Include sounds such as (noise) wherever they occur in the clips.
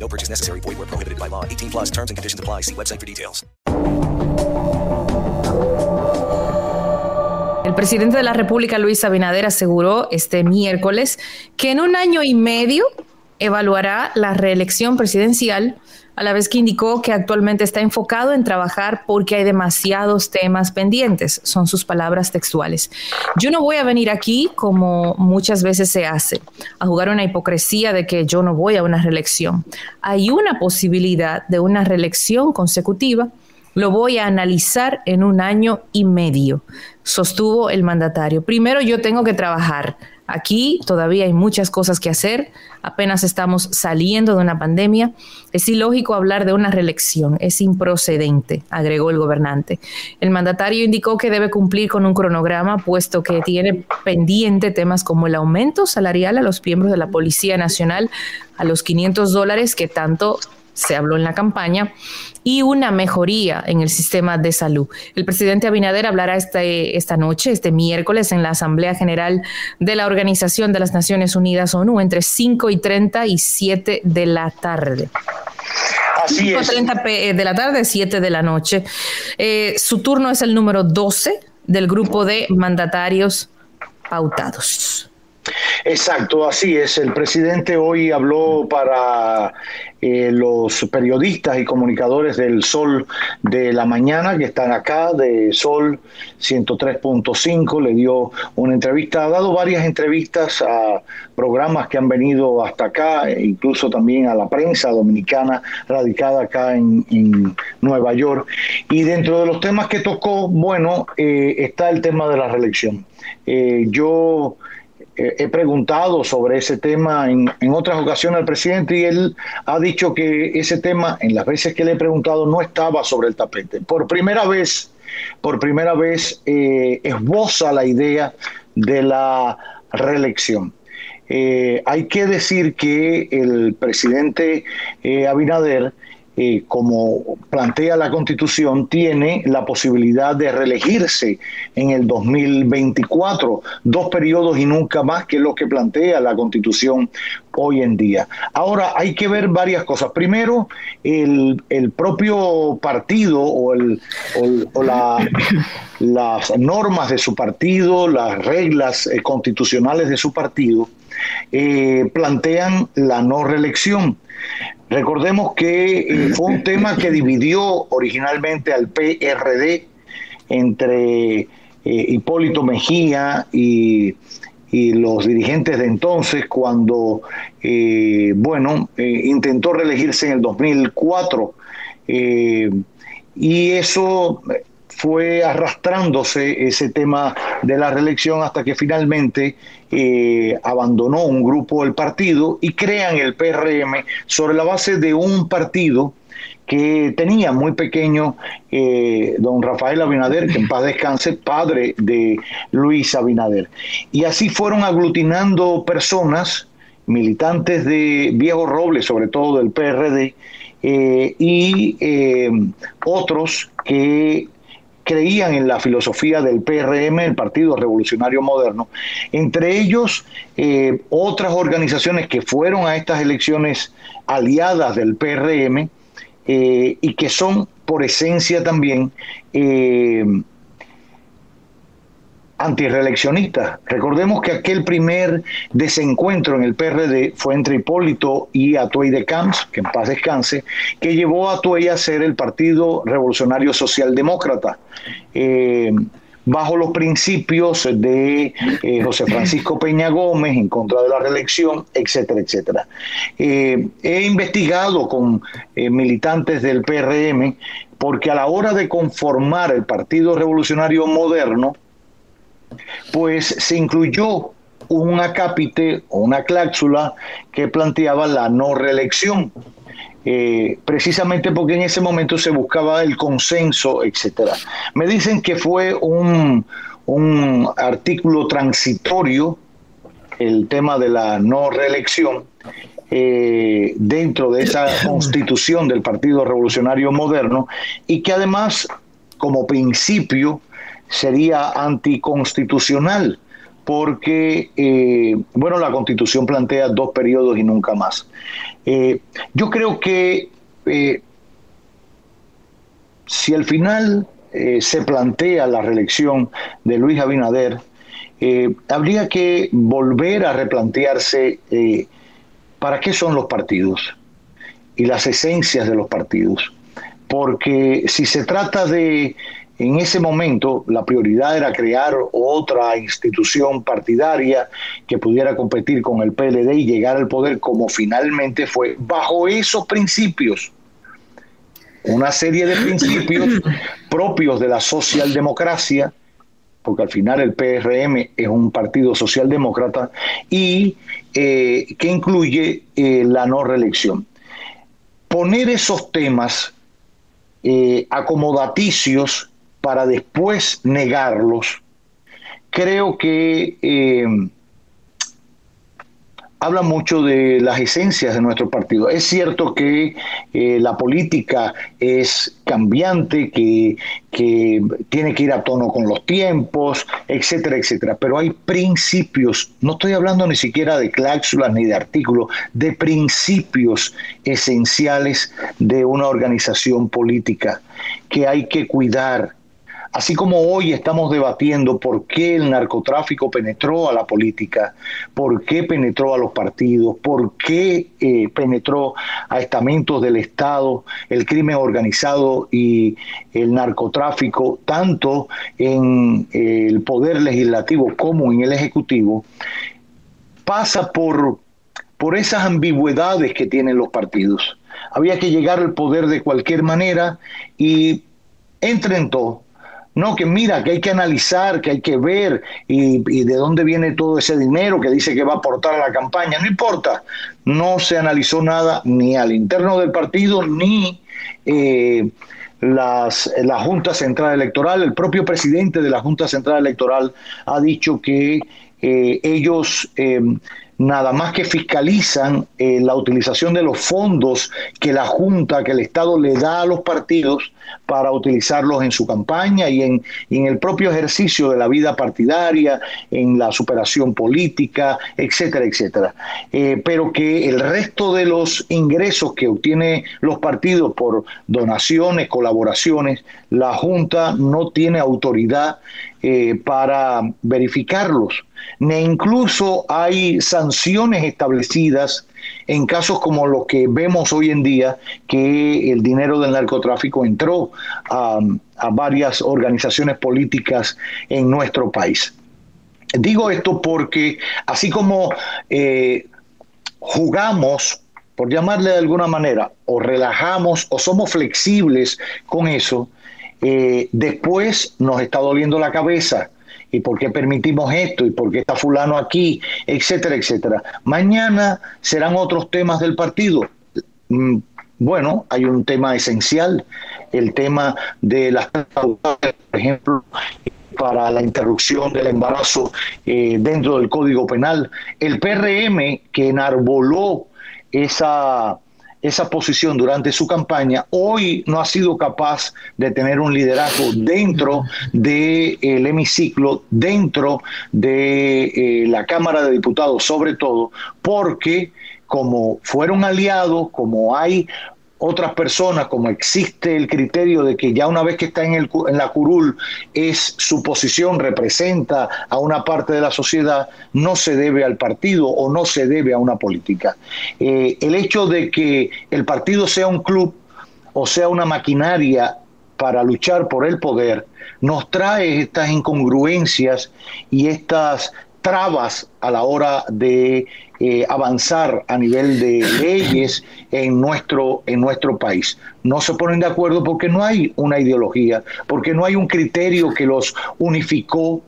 No purchase necessary. Void where prohibited by law. 18 plus terms and conditions apply. See website for details. El presidente de la República, Luis Abinader, aseguró este miércoles que en un año y medio evaluará la reelección presidencial a la vez que indicó que actualmente está enfocado en trabajar porque hay demasiados temas pendientes, son sus palabras textuales. Yo no voy a venir aquí como muchas veces se hace, a jugar una hipocresía de que yo no voy a una reelección. Hay una posibilidad de una reelección consecutiva, lo voy a analizar en un año y medio, sostuvo el mandatario. Primero yo tengo que trabajar Aquí todavía hay muchas cosas que hacer, apenas estamos saliendo de una pandemia. Es ilógico hablar de una reelección, es improcedente, agregó el gobernante. El mandatario indicó que debe cumplir con un cronograma, puesto que tiene pendiente temas como el aumento salarial a los miembros de la Policía Nacional a los 500 dólares que tanto se habló en la campaña, y una mejoría en el sistema de salud. El presidente Abinader hablará este, esta noche, este miércoles, en la Asamblea General de la Organización de las Naciones Unidas, ONU, entre 5 y 30 y 7 de la tarde. Así 5 es. 30 eh, de la tarde, 7 de la noche. Eh, su turno es el número 12 del grupo de mandatarios pautados. Exacto, así es. El presidente hoy habló para eh, los periodistas y comunicadores del Sol de la Mañana que están acá, de Sol 103.5, le dio una entrevista, ha dado varias entrevistas a programas que han venido hasta acá, e incluso también a la prensa dominicana radicada acá en, en Nueva York. Y dentro de los temas que tocó, bueno, eh, está el tema de la reelección. Eh, yo he preguntado sobre ese tema en, en, otras ocasiones al presidente y él ha dicho que ese tema, en las veces que le he preguntado, no estaba sobre el tapete. Por primera vez, por primera vez eh, esboza la idea de la reelección. Eh, hay que decir que el presidente eh, Abinader eh, como plantea la Constitución, tiene la posibilidad de reelegirse en el 2024, dos periodos y nunca más, que es lo que plantea la Constitución hoy en día. Ahora, hay que ver varias cosas. Primero, el, el propio partido o, el, o, o la, las normas de su partido, las reglas eh, constitucionales de su partido, eh, plantean la no reelección. Recordemos que eh, fue un tema que dividió originalmente al PRD entre eh, Hipólito Mejía y, y, los dirigentes de entonces cuando, bueno, intentó reelegirse en el 2004. y eso fue arrastrándose ese tema de la reelección hasta que finalmente eh, abandonó un grupo del partido y crean el PRM sobre la base de un partido que tenía muy pequeño eh, don Rafael Abinader, que en paz descanse, padre de Luis Abinader. Y así fueron aglutinando personas, militantes de Viejo Robles, sobre todo del PRD, eh, y otros que creían en la filosofía del PRM, el Partido Revolucionario Moderno, entre ellos eh, otras organizaciones que fueron a estas elecciones aliadas del PRM eh, y que son por esencia también eh, antireeleccionistas. Recordemos que aquel primer desencuentro en el PRD fue entre Hipólito y Atuey de Camps, que en paz descanse, que llevó a Atuey a ser el Partido Revolucionario Socialdemócrata. Eh, bajo los principios de eh, José Francisco Peña Gómez en contra de la reelección, etcétera, etcétera. Eh, he investigado con militantes del PRM porque a la hora de conformar el Partido Revolucionario Moderno, pues se incluyó un acápite o una cláusula que planteaba la no reelección. eh, precisamente porque en ese momento se buscaba el consenso, etcétera. Me dicen que fue un, un artículo transitorio el tema de la no reelección eh, dentro de esa (coughs) constitución del Partido Revolucionario Moderno y que además como principio sería anticonstitucional porque, eh, bueno, la constitución plantea dos periodos y nunca más. Eh, yo creo que si al final se plantea la reelección de Luis Abinader, eh, habría que volver a replantearse eh, para qué son los partidos y las esencias de los partidos. Porque si se trata de, en ese momento, la prioridad era crear otra institución partidaria que pudiera competir con el PLD y llegar al poder como finalmente fue, bajo esos principios una serie de principios (clears throat) propios de la socialdemocracia porque al final el PRM es un partido socialdemócrata, y eh, que incluye eh, la no reelección. Poner esos temas eh, acomodaticios para después negarlos, creo que habla mucho de las esencias de nuestro partido. Es cierto que eh, la política es cambiante, que, que, tiene que ir a tono con los tiempos, etcétera, etcétera, pero hay principios, no estoy hablando ni siquiera de cláusulas ni de artículos, de principios esenciales de una organización política que hay que cuidar, Así como hoy estamos debatiendo por qué el narcotráfico penetró a la política, por qué penetró a los partidos, por qué eh, penetró a estamentos del Estado, el crimen organizado y el narcotráfico, tanto en eh, el poder legislativo como en el ejecutivo, pasa por, por esas ambigüedades que tienen los partidos. Había que llegar al poder de cualquier manera y entren todos no, que mira, que hay que analizar, que hay que ver y, de dónde viene todo ese dinero que dice que va a aportar a la campaña. No importa, no se analizó nada ni al interno del partido ni eh, las, la Junta Central Electoral. El propio presidente de la Junta Central Electoral ha dicho que eh, ellos eh, nada más que fiscalizan eh, la utilización de los fondos que la Junta, que el Estado le da a los partidos para utilizarlos en su campaña y en, en el propio ejercicio de la vida partidaria, en la superación política, etcétera, etcétera. Eh, pero que el resto de los ingresos que obtiene los partidos por donaciones, colaboraciones, la Junta no tiene autoridad eh, para verificarlos, ni incluso hay sanciones establecidas en casos como los que vemos hoy en día, que el dinero del narcotráfico entró a, varias organizaciones políticas en nuestro país. Digo esto porque así como eh, jugamos, por llamarle de alguna manera, o relajamos o somos flexibles con eso, eh, después nos está doliendo la cabeza. ¿Y por qué permitimos esto? ¿Y por qué está fulano aquí? Etcétera, etcétera. Mañana serán otros temas del partido. Mm, bueno, hay un tema esencial, el tema de las por ejemplo, para la interrupción del embarazo eh, dentro del Código Penal. El PRM que enarboló esa esa posición durante su campaña, hoy no ha sido capaz de tener un liderazgo dentro del hemiciclo, dentro de eh, la Cámara de Diputados, sobre todo, porque como fueron aliados, como hay otras personas, como existe el criterio de que ya una vez que está en, el, en la curul es su posición, representa a una parte de la sociedad, no se debe al partido o no se debe a una política. Eh, el hecho de que el partido sea un club o sea una maquinaria para luchar por el poder, nos trae estas incongruencias y estas trabas a la hora de eh, avanzar a nivel de leyes en nuestro, en nuestro país. No se ponen de acuerdo porque no hay una ideología, porque no hay un criterio que los unificó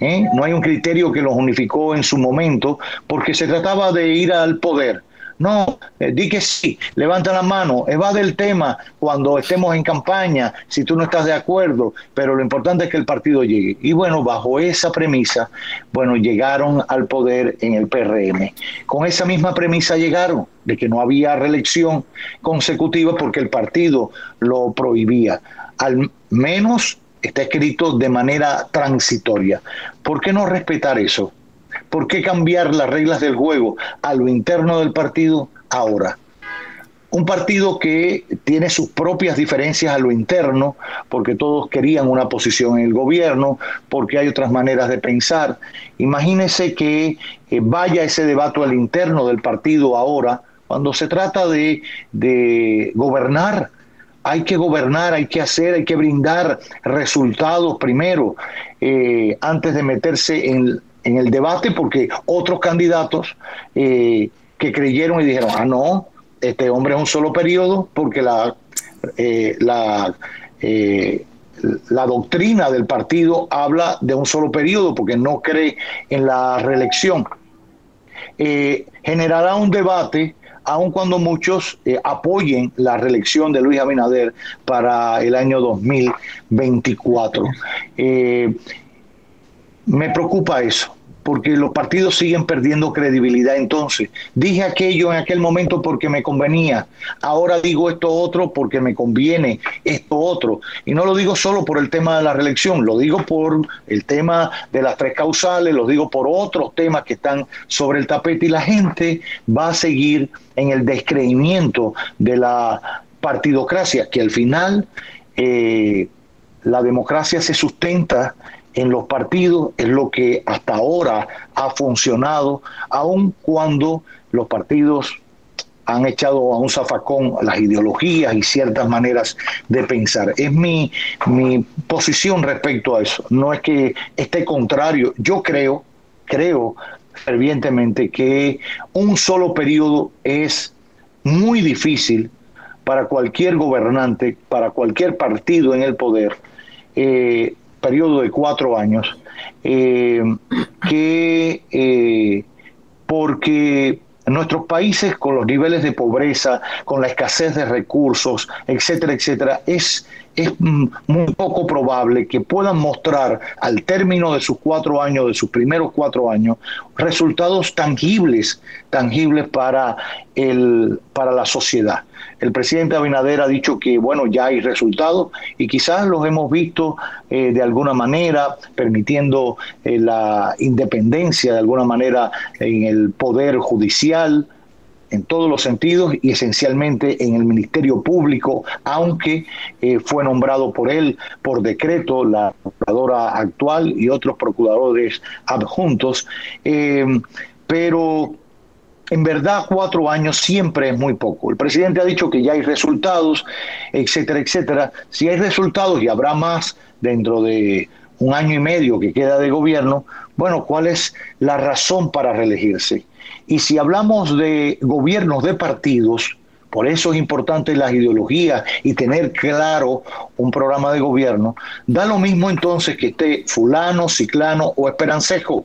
¿eh? no hay un criterio que los unificó en su momento, porque se trataba de ir al poder, No, eh, di que sí, levanta la mano, evade el tema cuando estemos en campaña, si tú no estás de acuerdo, pero lo importante es que el partido llegue. Y bueno, bajo esa premisa, bueno, llegaron al poder en el PRM. Con esa misma premisa llegaron, de que no había reelección consecutiva porque el partido lo prohibía. Al menos está escrito de manera transitoria. ¿Por qué no respetar eso? ¿Por qué cambiar las reglas del juego a lo interno del partido ahora? Un partido que tiene sus propias diferencias a lo interno, porque todos querían una posición en el gobierno, porque hay otras maneras de pensar. Imagínese que eh, vaya ese debate al interno del partido ahora, cuando se trata de, gobernar hay que gobernar, hay que hacer, hay que brindar resultados primero, eh, antes de meterse en en el debate porque otros candidatos eh, que creyeron y dijeron, ah, no, este hombre es un solo periodo porque la, eh, la, eh, la doctrina del partido habla de un solo periodo porque no cree en la reelección. generará un debate aun cuando muchos apoyen la reelección de Luis Abinader para el año 2024. me preocupa eso porque los partidos siguen perdiendo credibilidad. Entonces, dije aquello en aquel momento porque me convenía, ahora digo esto otro porque me conviene esto otro. Y no lo digo solo por el tema de la reelección, lo digo por el tema de las tres causales, lo digo por otros temas que están sobre el tapete y la gente va a seguir en el descreimiento de la partidocracia, que al final eh, la democracia se sustenta en los partidos es lo que hasta ahora ha funcionado, aun cuando los partidos han echado a un zafacón las ideologías y ciertas maneras de pensar. Es mi, mi posición respecto a eso. No es que esté contrario. Yo creo, creo fervientemente que un solo periodo es muy difícil para cualquier gobernante, para cualquier partido en el poder, eh, periodo de cuatro años, eh, que eh, porque nuestros países con los niveles de pobreza, con la escasez de recursos, etcétera, etcétera, es es muy poco probable que puedan mostrar al término de sus cuatro años, de sus primeros cuatro años, resultados tangibles, tangibles para, el, para la sociedad. El presidente Abinader ha dicho que, bueno, ya hay resultados y quizás los hemos visto eh, de alguna manera, permitiendo eh, la independencia de alguna manera en el poder judicial, en todos los sentidos y esencialmente en el Ministerio Público, aunque eh, fue nombrado por él por decreto la procuradora actual y otros procuradores adjuntos. Eh, pero en verdad cuatro años siempre es muy poco. El presidente ha dicho que ya hay resultados, etcétera, etcétera. Si hay resultados y habrá más dentro de un año y medio que queda de gobierno, bueno, ¿cuál es la razón para reelegirse? Y si hablamos de gobiernos de partidos, por eso es importante las ideologías y tener claro un programa de gobierno, da lo mismo entonces que esté fulano, ciclano o esperancejo.